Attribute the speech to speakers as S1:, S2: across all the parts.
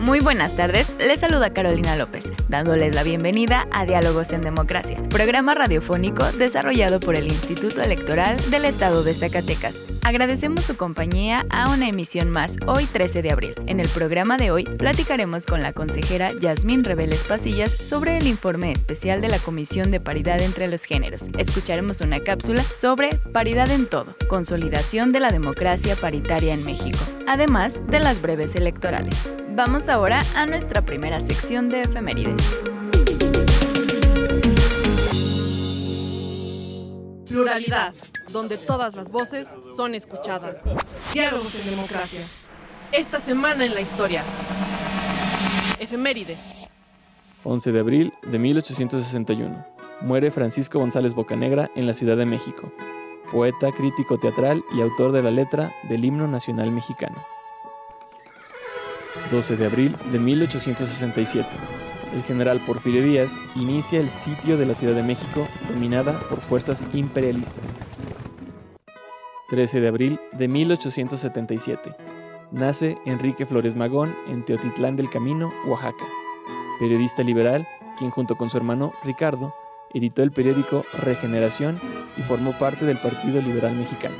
S1: Muy buenas tardes, les saluda Carolina López, dándoles la bienvenida a Diálogos en Democracia, programa radiofónico desarrollado por el Instituto Electoral del Estado de Zacatecas. Agradecemos su compañía a una emisión más hoy 13 de abril. En el programa de hoy platicaremos con la consejera Yasmín Reveles Pasillas sobre el informe especial de la Comisión de Paridad entre los Géneros. Escucharemos una cápsula sobre paridad en todo, consolidación de la democracia paritaria en México, además de las breves electorales. Vamos ahora a nuestra primera sección de efemérides.
S2: Pluralidad, donde todas las voces son escuchadas. Diálogos en democracia. Esta semana en la historia. Efemérides.
S3: 11 de abril de 1861. Muere Francisco González Bocanegra en la Ciudad de México. Poeta, crítico teatral y autor de la letra del himno nacional mexicano. 12 de abril de 1867. El general Porfirio Díaz inicia el sitio de la Ciudad de México dominada por fuerzas imperialistas. 13 de abril de 1877. Nace Enrique Flores Magón en Teotitlán del Camino, Oaxaca. Periodista liberal, quien junto con su hermano Ricardo editó el periódico Regeneración y formó parte del Partido Liberal Mexicano.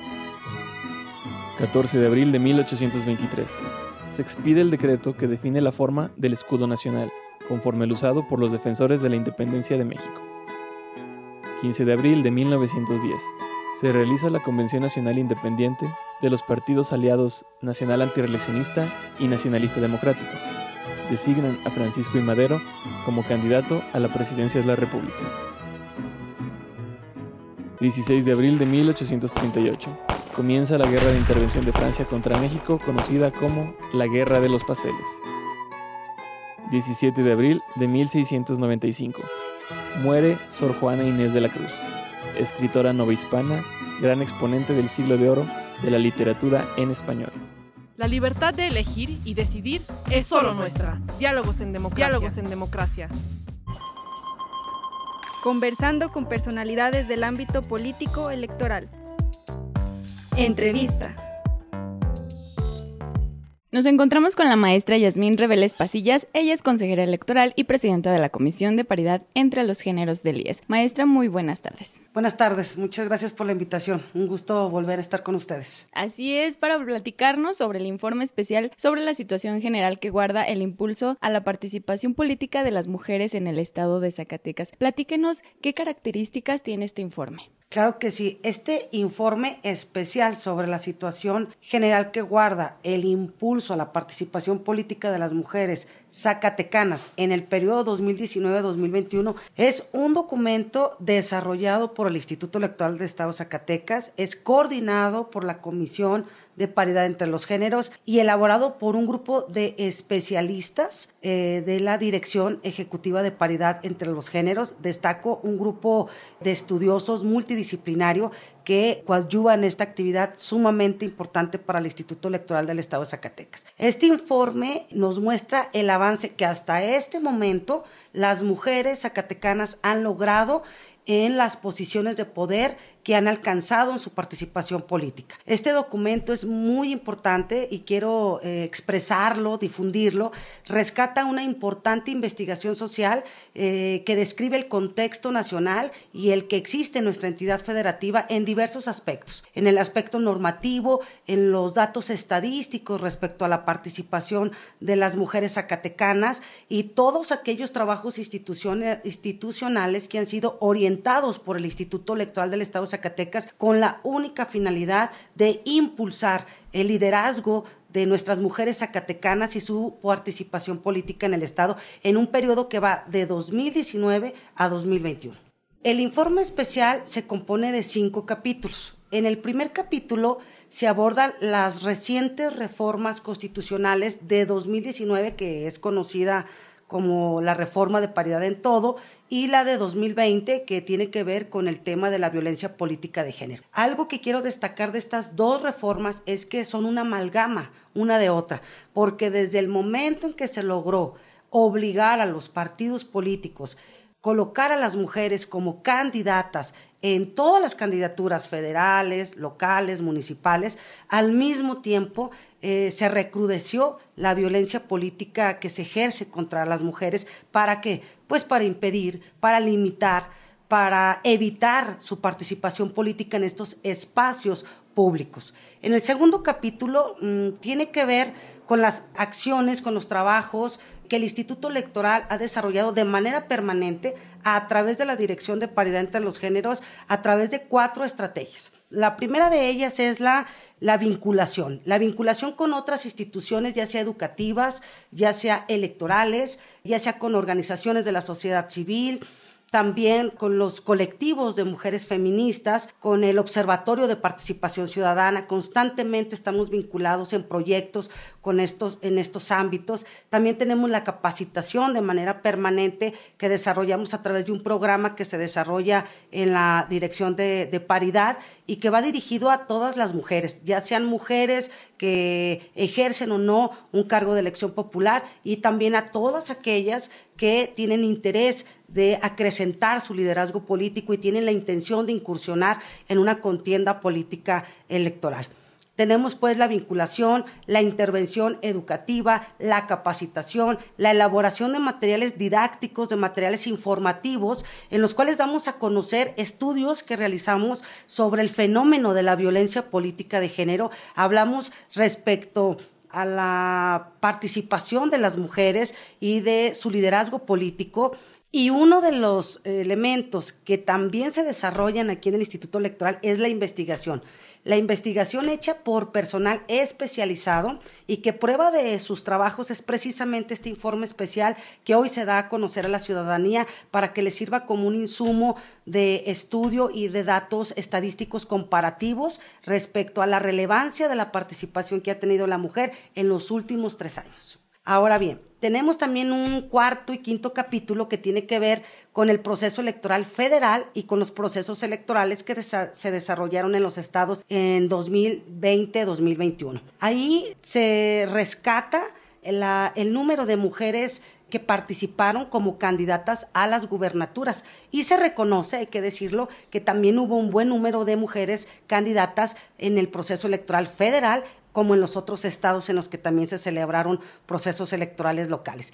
S3: 14 de abril de 1823 se expide el decreto que define la forma del escudo nacional, conforme el usado por los defensores de la independencia de México. 15 de abril de 1910. Se realiza la Convención Nacional Independiente de los partidos aliados Nacional Antireeleccionista y Nacionalista Democrático. Designan a Francisco I. Madero como candidato a la presidencia de la República. 16 de abril de 1838 comienza la guerra de intervención de Francia contra México, conocida como la Guerra de los Pasteles. 17 de abril de 1695. Muere Sor Juana Inés de la Cruz, escritora novohispana, gran exponente del siglo de oro de la literatura en español.
S2: La libertad de elegir y decidir es solo nuestra. Diálogos en democracia. Diálogos en democracia.
S4: Conversando con personalidades del ámbito político electoral. Entrevista.
S1: Nos encontramos con la maestra Yasmín Reveles Pasillas. Ella es consejera electoral y presidenta de la Comisión de Paridad entre los Géneros del IES. Maestra, muy buenas tardes.
S5: Buenas tardes, muchas gracias por la invitación. Un gusto volver a estar con ustedes.
S1: Así es, para platicarnos sobre el informe especial sobre la situación general que guarda el impulso a la participación política de las mujeres en el estado de Zacatecas. Platíquenos qué características tiene este informe.
S5: Claro que sí. Este informe especial sobre la situación general que guarda el impulso a la participación política de las mujeres zacatecanas en el periodo 2019-2021 es un documento desarrollado por el Instituto Electoral de Estado Zacatecas, es coordinado por la Comisión de paridad entre los géneros y elaborado por un grupo de especialistas eh, de la Dirección Ejecutiva de Paridad entre los Géneros. Destaco un grupo de estudiosos multidisciplinario que coadyuvan esta actividad sumamente importante para el Instituto Electoral del Estado de Zacatecas. Este informe nos muestra el avance que hasta este momento las mujeres zacatecanas han logrado en las posiciones de poder que han alcanzado en su participación política. Este documento es muy importante y quiero eh, expresarlo, difundirlo. Rescata una importante investigación social eh, que describe el contexto nacional y el que existe en nuestra entidad federativa en diversos aspectos. En el aspecto normativo, en los datos estadísticos respecto a la participación de las mujeres zacatecanas y todos aquellos trabajos institucionales que han sido orientados por el Instituto Electoral del Estado Zacatecas con la única finalidad de impulsar el liderazgo de nuestras mujeres zacatecanas y su participación política en el Estado en un periodo que va de 2019 a 2021. El informe especial se compone de cinco capítulos. En el primer capítulo se abordan las recientes reformas constitucionales de 2019, que es conocida como la reforma de paridad en todo, y la de 2020, que tiene que ver con el tema de la violencia política de género. Algo que quiero destacar de estas dos reformas es que son una amalgama una de otra, porque desde el momento en que se logró obligar a los partidos políticos colocar a las mujeres como candidatas en todas las candidaturas federales, locales, municipales, al mismo tiempo eh, se recrudeció la violencia política que se ejerce contra las mujeres. ¿Para qué? Pues para impedir, para limitar, para evitar su participación política en estos espacios públicos. En el segundo capítulo mm, tiene que ver con las acciones, con los trabajos que el Instituto Electoral ha desarrollado de manera permanente a través de la Dirección de Paridad entre los Géneros, a través de cuatro estrategias. La primera de ellas es la, la vinculación, la vinculación con otras instituciones, ya sea educativas, ya sea electorales, ya sea con organizaciones de la sociedad civil, también con los colectivos de mujeres feministas, con el Observatorio de Participación Ciudadana. Constantemente estamos vinculados en proyectos con estos, en estos ámbitos. También tenemos la capacitación de manera permanente que desarrollamos a través de un programa que se desarrolla en la Dirección de, de Paridad y que va dirigido a todas las mujeres, ya sean mujeres que ejercen o no un cargo de elección popular y también a todas aquellas que tienen interés de acrecentar su liderazgo político y tienen la intención de incursionar en una contienda política electoral. Tenemos pues la vinculación, la intervención educativa, la capacitación, la elaboración de materiales didácticos, de materiales informativos, en los cuales damos a conocer estudios que realizamos sobre el fenómeno de la violencia política de género. Hablamos respecto a la participación de las mujeres y de su liderazgo político. Y uno de los elementos que también se desarrollan aquí en el Instituto Electoral es la investigación la investigación hecha por personal especializado y que prueba de sus trabajos es precisamente este informe especial que hoy se da a conocer a la ciudadanía para que le sirva como un insumo de estudio y de datos estadísticos comparativos respecto a la relevancia de la participación que ha tenido la mujer en los últimos tres años. Ahora bien, tenemos también un cuarto y quinto capítulo que tiene que ver con el proceso electoral federal y con los procesos electorales que se desarrollaron en los estados en 2020-2021. Ahí se rescata el número de mujeres que participaron como candidatas a las gubernaturas. Y se reconoce, hay que decirlo, que también hubo un buen número de mujeres candidatas en el proceso electoral federal, como en los otros estados en los que también se celebraron procesos electorales locales.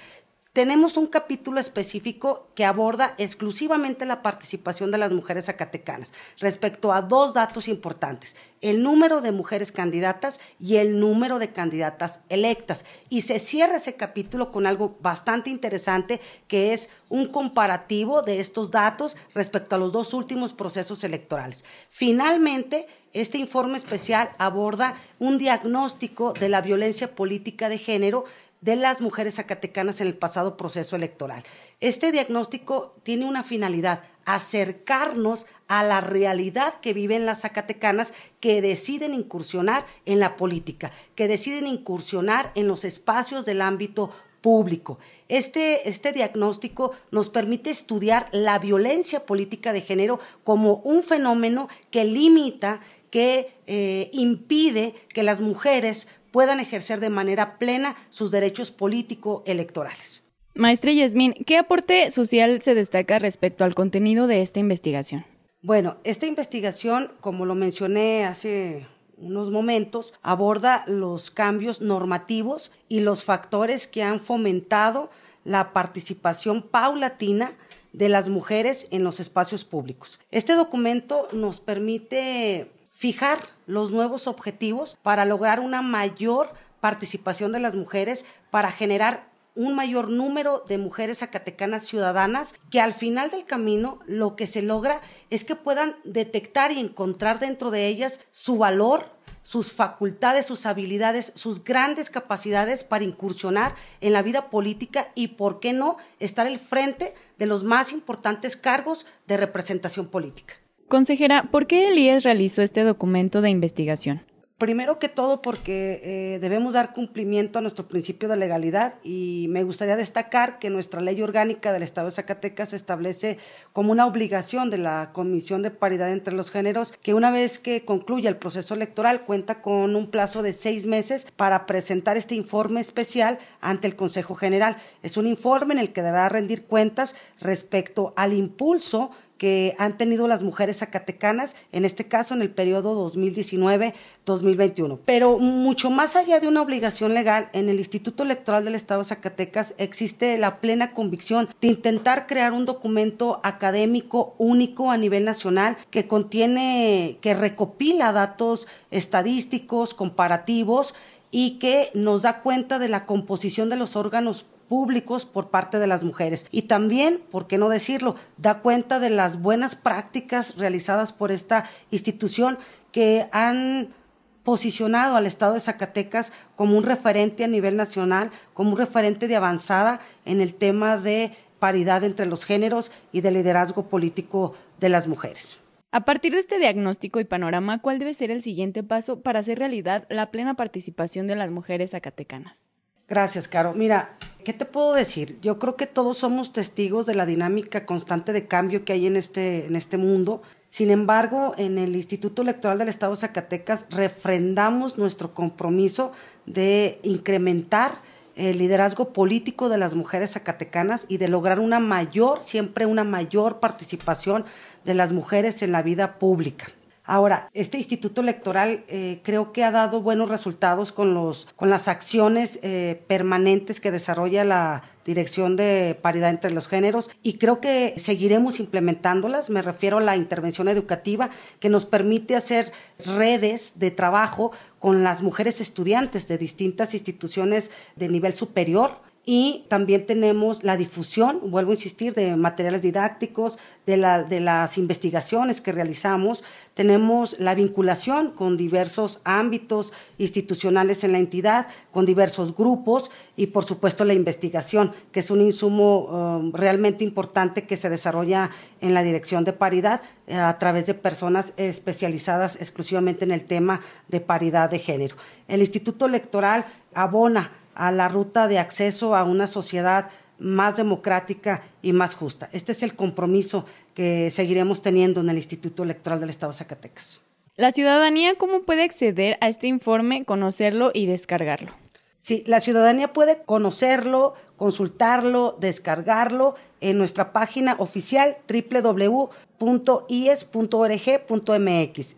S5: Tenemos un capítulo específico que aborda exclusivamente la participación de las mujeres zacatecanas respecto a dos datos importantes, el número de mujeres candidatas y el número de candidatas electas. Y se cierra ese capítulo con algo bastante interesante que es un comparativo de estos datos respecto a los dos últimos procesos electorales. Finalmente, este informe especial aborda un diagnóstico de la violencia política de género de las mujeres zacatecanas en el pasado proceso electoral. Este diagnóstico tiene una finalidad, acercarnos a la realidad que viven las zacatecanas que deciden incursionar en la política, que deciden incursionar en los espacios del ámbito público. Este, este, diagnóstico nos permite estudiar la violencia política de género como un fenómeno que limita, que eh, impide que las mujeres puedan ejercer de manera plena sus derechos político-electorales.
S1: Maestra Yasmín, ¿qué aporte social se destaca respecto al contenido de esta investigación?
S5: Bueno, esta investigación, como lo mencioné hace unos momentos, aborda los cambios normativos y los factores que han fomentado la participación paulatina de las mujeres en los espacios públicos. Este documento nos permite fijar los nuevos objetivos para lograr una mayor participación de las mujeres, para generar un mayor número de mujeres zacatecanas ciudadanas que al final del camino lo que se logra es que puedan detectar y encontrar dentro de ellas su valor, sus facultades, sus habilidades, sus grandes capacidades para incursionar en la vida política y, ¿por qué no?, estar al frente de los más importantes cargos de representación política.
S1: Consejera, ¿por qué el realizó este documento de investigación?
S5: Primero que todo porque eh, debemos dar cumplimiento a nuestro principio de legalidad y me gustaría destacar que nuestra ley orgánica del Estado de Zacatecas establece como una obligación de la Comisión de Paridad entre los Géneros que una vez que concluya el proceso electoral cuenta con un plazo de seis meses para presentar este informe especial ante el Consejo General. Es un informe en el que deberá rendir cuentas respecto al impulso que han tenido las mujeres zacatecanas, en este caso en el periodo 2019-2021. Pero mucho más allá de una obligación legal, en el Instituto Electoral del Estado de Zacatecas existe la plena convicción de intentar crear un documento académico único a nivel nacional que contiene, que recopila datos estadísticos, comparativos y que nos da cuenta de la composición de los órganos públicos por parte de las mujeres. Y también, ¿por qué no decirlo?, da cuenta de las buenas prácticas realizadas por esta institución que han posicionado al Estado de Zacatecas como un referente a nivel nacional, como un referente de avanzada en el tema de paridad entre los géneros y de liderazgo político de las mujeres.
S1: A partir de este diagnóstico y panorama, ¿cuál debe ser el siguiente paso para hacer realidad la plena participación de las mujeres zacatecanas?
S5: Gracias, Caro. Mira, ¿qué te puedo decir? Yo creo que todos somos testigos de la dinámica constante de cambio que hay en este, en este mundo. Sin embargo, en el Instituto Electoral del Estado de Zacatecas refrendamos nuestro compromiso de incrementar el liderazgo político de las mujeres zacatecanas y de lograr una mayor, siempre una mayor participación de las mujeres en la vida pública. Ahora, este instituto electoral eh, creo que ha dado buenos resultados con, los, con las acciones eh, permanentes que desarrolla la Dirección de Paridad entre los Géneros y creo que seguiremos implementándolas. Me refiero a la intervención educativa que nos permite hacer redes de trabajo con las mujeres estudiantes de distintas instituciones de nivel superior y también tenemos la difusión, vuelvo a insistir, de materiales didácticos, de, las investigaciones que realizamos. Tenemos la vinculación con diversos ámbitos institucionales en la entidad, con diversos grupos y, por supuesto, la investigación, que es un insumo um, realmente importante que se desarrolla en la Dirección de Paridad eh, a través de personas especializadas exclusivamente en el tema de paridad de género. El Instituto Electoral abona a la ruta de acceso a una sociedad más democrática y más justa. Este es el compromiso que seguiremos teniendo en el Instituto Electoral del Estado de Zacatecas.
S1: La ciudadanía, ¿cómo puede acceder a este informe, conocerlo y descargarlo?
S5: Sí, la ciudadanía puede conocerlo, consultarlo, descargarlo en nuestra página oficial www.ies.org.mx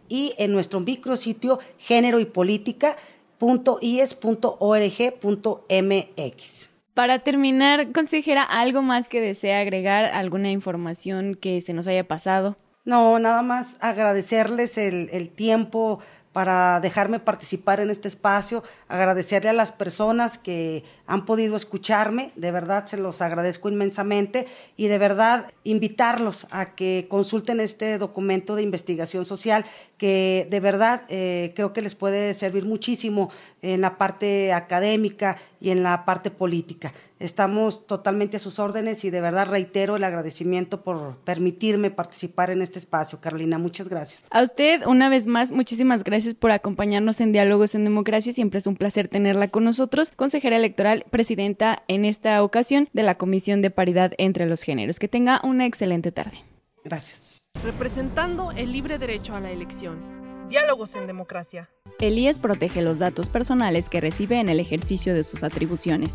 S5: y en nuestro micrositio Género y Política .ies.org.mx.
S1: Para terminar, consejera, ¿algo más que desea agregar? ¿Alguna información que se nos haya pasado?
S5: No, nada más agradecerles el, el tiempo para dejarme participar en este espacio, agradecerle a las personas que han podido escucharme, de verdad se los agradezco inmensamente y de verdad invitarlos a que consulten este documento de investigación social que de verdad eh, creo que les puede servir muchísimo en la parte académica y en la parte política. Estamos totalmente a sus órdenes y de verdad reitero el agradecimiento por permitirme participar en este espacio. Carolina, muchas gracias.
S1: A usted, una vez más, muchísimas gracias por acompañarnos en Diálogos en Democracia. Siempre es un placer tenerla con nosotros. Consejera electoral, presidenta en esta ocasión de la Comisión de Paridad entre los Géneros. Que tenga una excelente tarde.
S5: Gracias.
S2: Representando el libre derecho a la elección. Diálogos en democracia.
S1: El IES protege los datos personales que recibe en el ejercicio de sus atribuciones.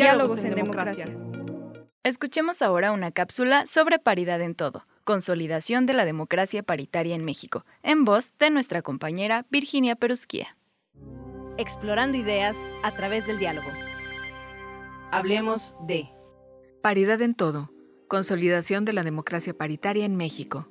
S6: Diálogos en democracia.
S2: Escuchemos ahora una cápsula sobre paridad en todo, consolidación de la democracia paritaria en México, en voz de nuestra compañera Virginia Perusquía.
S4: Explorando ideas a través del diálogo. Hablemos de
S2: Paridad en todo, consolidación de la democracia paritaria en México.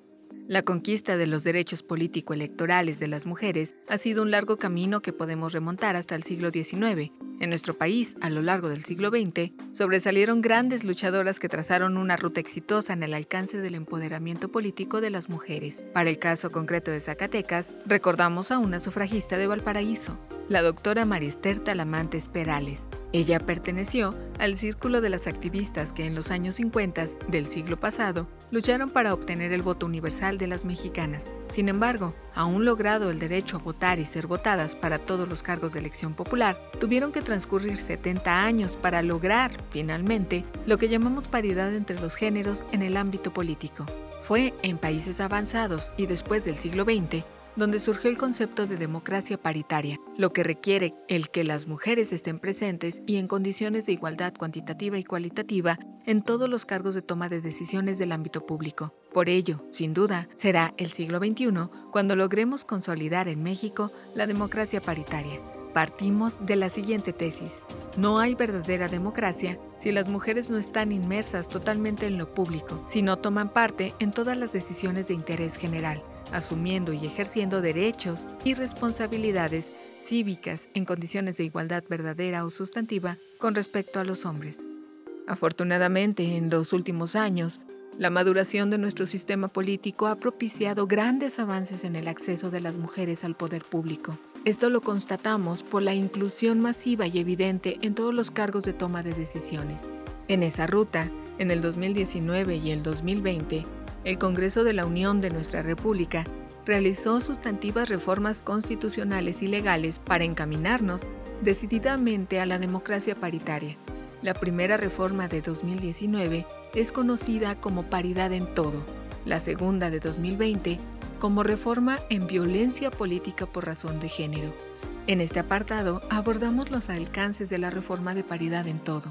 S2: La conquista de los derechos político-electorales de las mujeres ha sido un largo camino que podemos remontar hasta el siglo XIX. En nuestro país, a lo largo del siglo XX, sobresalieron grandes luchadoras que trazaron una ruta exitosa en el alcance del empoderamiento político de las mujeres. Para el caso concreto de Zacatecas, recordamos a una sufragista de Valparaíso, la doctora Marister Talamantes Perales. Ella perteneció al círculo de las activistas que en los años 50 del siglo pasado lucharon para obtener el voto universal de las mexicanas. Sin embargo, aún logrado el derecho a votar y ser votadas para todos los cargos de elección popular, tuvieron que transcurrir 70 años para lograr, finalmente, lo que llamamos paridad entre los géneros en el ámbito político. Fue en países avanzados y después del siglo XX donde surgió el concepto de democracia paritaria, lo que requiere el que las mujeres estén presentes y en condiciones de igualdad cuantitativa y cualitativa en todos los cargos de toma de decisiones del ámbito público. Por ello, sin duda, será el siglo XXI cuando logremos consolidar en México la democracia paritaria. Partimos de la siguiente tesis. No hay verdadera democracia si las mujeres no están inmersas totalmente en lo público, si no toman parte en todas las decisiones de interés general asumiendo y ejerciendo derechos y responsabilidades cívicas en condiciones de igualdad verdadera o sustantiva con respecto a los hombres. Afortunadamente, en los últimos años, la maduración de nuestro sistema político ha propiciado grandes avances en el acceso de las mujeres al poder público. Esto lo constatamos por la inclusión masiva y evidente en todos los cargos de toma de decisiones. En esa ruta, en el 2019 y el 2020, el Congreso de la Unión de nuestra República realizó sustantivas reformas constitucionales y legales para encaminarnos decididamente a la democracia paritaria. La primera reforma de 2019 es conocida como paridad en todo, la segunda de 2020 como reforma en violencia política por razón de género. En este apartado abordamos los alcances de la reforma de paridad en todo.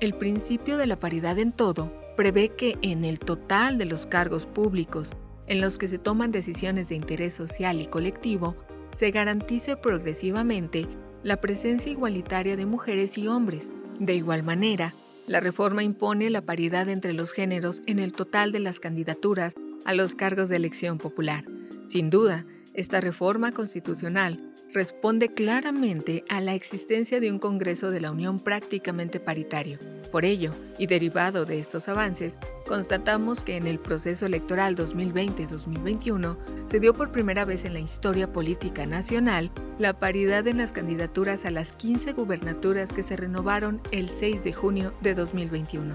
S2: El principio de la paridad en todo prevé que en el total de los cargos públicos en los que se toman decisiones de interés social y colectivo, se garantice progresivamente la presencia igualitaria de mujeres y hombres. De igual manera, la reforma impone la paridad entre los géneros en el total de las candidaturas a los cargos de elección popular. Sin duda, esta reforma constitucional responde claramente a la existencia de un Congreso de la Unión prácticamente paritario. Por ello, y derivado de estos avances, constatamos que en el proceso electoral 2020-2021 se dio por primera vez en la historia política nacional la paridad en las candidaturas a las 15 gubernaturas que se renovaron el 6 de junio de 2021.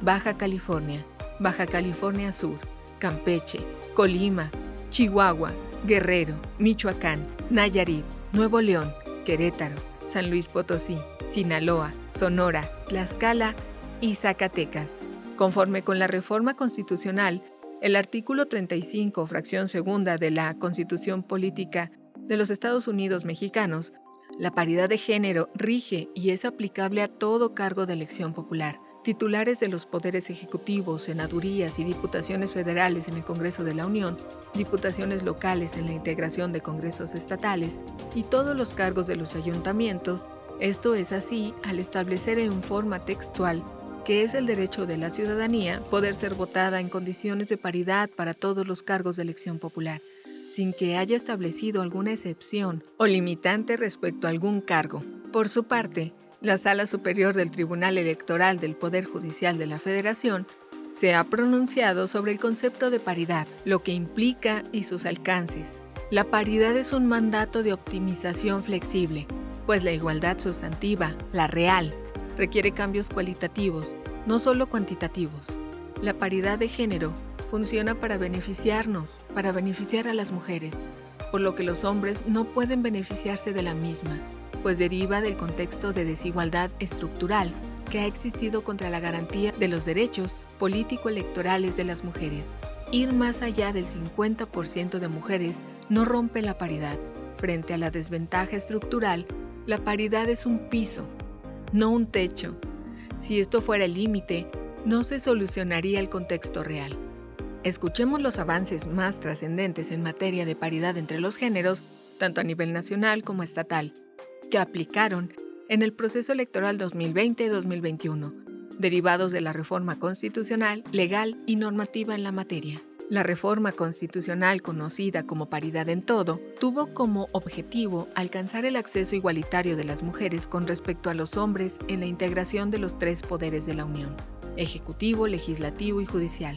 S2: Baja California, Baja California Sur, Campeche, Colima, Chihuahua, Guerrero, Michoacán, Nayarit, Nuevo León, Querétaro, San Luis Potosí, Sinaloa, Sonora, Tlaxcala y Zacatecas. Conforme con la reforma constitucional, el artículo 35, fracción segunda de la Constitución Política de los Estados Unidos Mexicanos, la paridad de género rige y es aplicable a todo cargo de elección popular titulares de los poderes ejecutivos, senadurías y diputaciones federales en el Congreso de la Unión, diputaciones locales en la integración de congresos estatales y todos los cargos de los ayuntamientos, esto es así al establecer en forma textual que es el derecho de la ciudadanía poder ser votada en condiciones de paridad para todos los cargos de elección popular, sin que haya establecido alguna excepción o limitante respecto a algún cargo. Por su parte, la Sala Superior del Tribunal Electoral del Poder Judicial de la Federación se ha pronunciado sobre el concepto de paridad, lo que implica y sus alcances. La paridad es un mandato de optimización flexible, pues la igualdad sustantiva, la real, requiere cambios cualitativos, no solo cuantitativos. La paridad de género funciona para beneficiarnos, para beneficiar a las mujeres, por lo que los hombres no pueden beneficiarse de la misma pues deriva del contexto de desigualdad estructural que ha existido contra la garantía de los derechos político-electorales de las mujeres. Ir más allá del 50% de mujeres no rompe la paridad. Frente a la desventaja estructural, la paridad es un piso, no un techo. Si esto fuera el límite, no se solucionaría el contexto real. Escuchemos los avances más trascendentes en materia de paridad entre los géneros, tanto a nivel nacional como estatal, que aplicaron en el proceso electoral 2020-2021, derivados de la reforma constitucional, legal y normativa en la materia. La reforma constitucional conocida como paridad en todo tuvo como objetivo alcanzar el acceso igualitario de las mujeres con respecto a los hombres en la integración de los tres poderes de la Unión, ejecutivo, legislativo y judicial,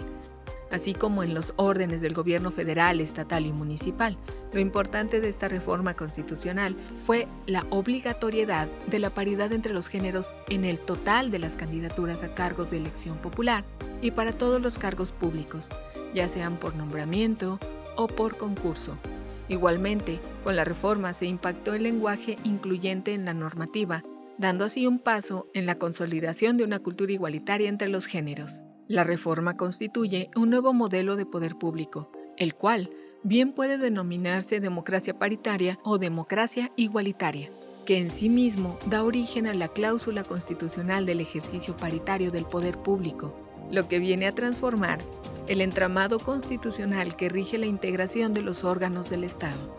S2: así como en los órdenes del gobierno federal, estatal y municipal. Lo importante de esta reforma constitucional fue la obligatoriedad de la paridad entre los géneros en el total de las candidaturas a cargos de elección popular y para todos los cargos públicos, ya sean por nombramiento o por concurso. Igualmente, con la reforma se impactó el lenguaje incluyente en la normativa, dando así un paso en la consolidación de una cultura igualitaria entre los géneros. La reforma constituye un nuevo modelo de poder público, el cual bien puede denominarse democracia paritaria o democracia igualitaria, que en sí mismo da origen a la cláusula constitucional del ejercicio paritario del poder público, lo que viene a transformar el entramado constitucional que rige la integración de los órganos del Estado.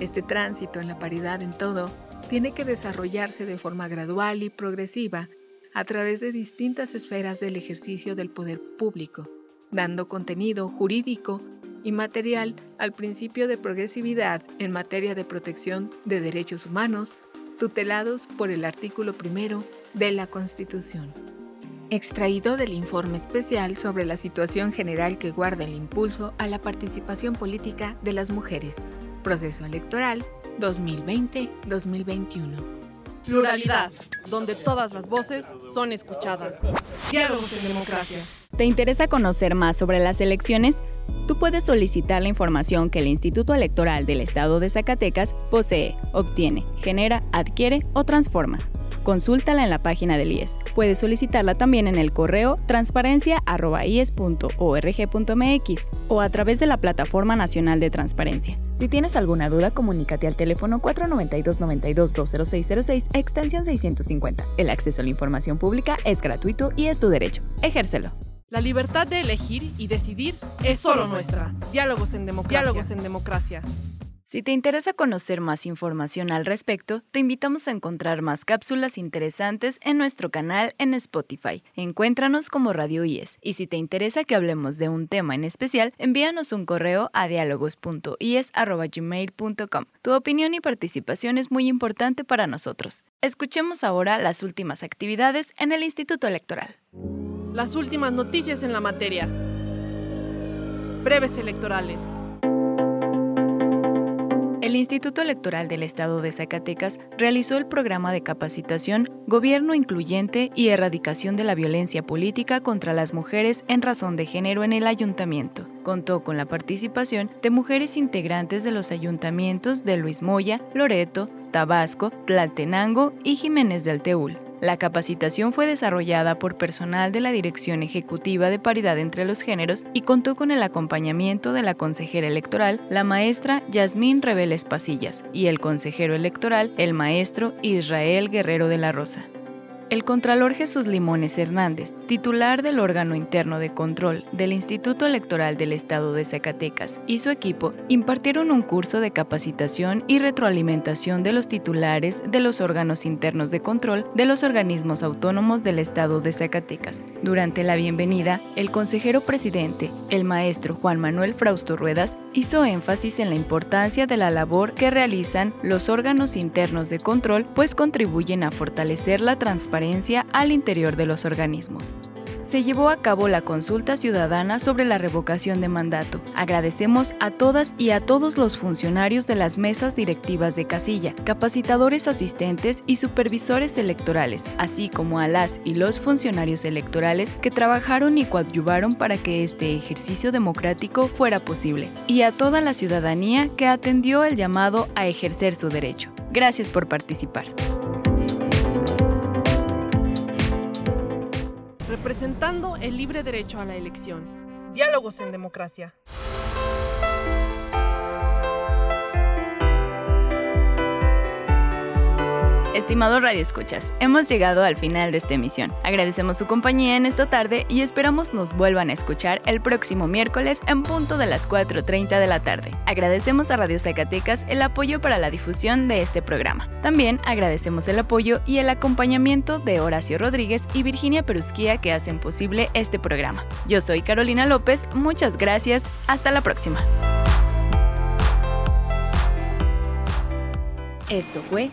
S2: Este tránsito en la paridad en todo tiene que desarrollarse de forma gradual y progresiva a través de distintas esferas del ejercicio del poder público, dando contenido jurídico y material al principio de progresividad en materia de protección de derechos humanos, tutelados por el artículo primero de la Constitución extraído del informe especial sobre la situación general que guarda el impulso a la participación política de las mujeres, proceso electoral 2020-2021. Pluralidad, donde todas las voces son escuchadas. Diálogos en democracia.
S1: ¿Te interesa conocer más sobre las elecciones? Tú puedes solicitar la información que el Instituto Electoral del Estado de Zacatecas posee, obtiene, genera, adquiere o transforma Consúltala en la página del IES. Puedes solicitarla también en el correo transparencia.ies.org.mx o a través de la Plataforma Nacional de Transparencia. Si tienes alguna duda, comunícate al teléfono 492-92-20606, extensión 650. El acceso a la información pública es gratuito y es tu derecho. Ejércelo.
S2: La libertad de elegir y decidir es solo nuestra. Diálogos en democracia. Diálogos en democracia.
S1: Si te interesa conocer más información al respecto, te invitamos a encontrar más cápsulas interesantes en nuestro canal en Spotify. Encuéntranos como Radio IES. Y si te interesa que hablemos de un tema en especial, envíanos un correo a diálogos.ies.gmail.com. Tu opinión y participación es muy importante para nosotros. Escuchemos ahora las últimas actividades en el Instituto Electoral.
S2: Las últimas noticias en la materia. Breves electorales.
S1: El Instituto Electoral del Estado de Zacatecas realizó el programa de capacitación Gobierno Incluyente y Erradicación de la Violencia Política contra las Mujeres en Razón de Género en el Ayuntamiento. Contó con la participación de mujeres integrantes de los ayuntamientos de Luis Moya, Loreto, Tabasco, Tlaltenango y Jiménez del Teúl. La capacitación fue desarrollada por personal de la Dirección Ejecutiva de Paridad entre los Géneros y contó con el acompañamiento de la consejera electoral, la maestra Yasmín Reveles Pasillas, y el consejero electoral, el maestro Israel Guerrero de la Rosa. El Contralor Jesús Limones Hernández, titular del órgano interno de control del Instituto Electoral del Estado de Zacatecas, y su equipo impartieron un curso de capacitación y retroalimentación de los titulares de los órganos internos de control de los organismos autónomos del Estado de Zacatecas. Durante la bienvenida, el consejero presidente, el maestro Juan Manuel Frausto Ruedas, hizo énfasis en la importancia de la labor que realizan los órganos internos de control, pues contribuyen a fortalecer la transparencia al interior de los organismos se llevó a cabo la consulta ciudadana sobre la revocación de mandato. Agradecemos a todas y a todos los funcionarios de las mesas directivas de casilla, capacitadores asistentes y supervisores electorales, así como a las y los funcionarios electorales que trabajaron y coadyuvaron para que este ejercicio democrático fuera posible, y a toda la ciudadanía que atendió el llamado a ejercer su derecho. Gracias por participar.
S2: Representando el libre derecho a la elección. Diálogos en democracia.
S1: Estimados Radio Escuchas, hemos llegado al final de esta emisión. Agradecemos su compañía en esta tarde y esperamos nos vuelvan a escuchar el próximo miércoles en punto de las 4.30 de la tarde. Agradecemos a Radio Zacatecas el apoyo para la difusión de este programa. También agradecemos el apoyo y el acompañamiento de Horacio Rodríguez y Virginia Perusquía que hacen posible este programa. Yo soy Carolina López, muchas gracias, hasta la próxima. Esto fue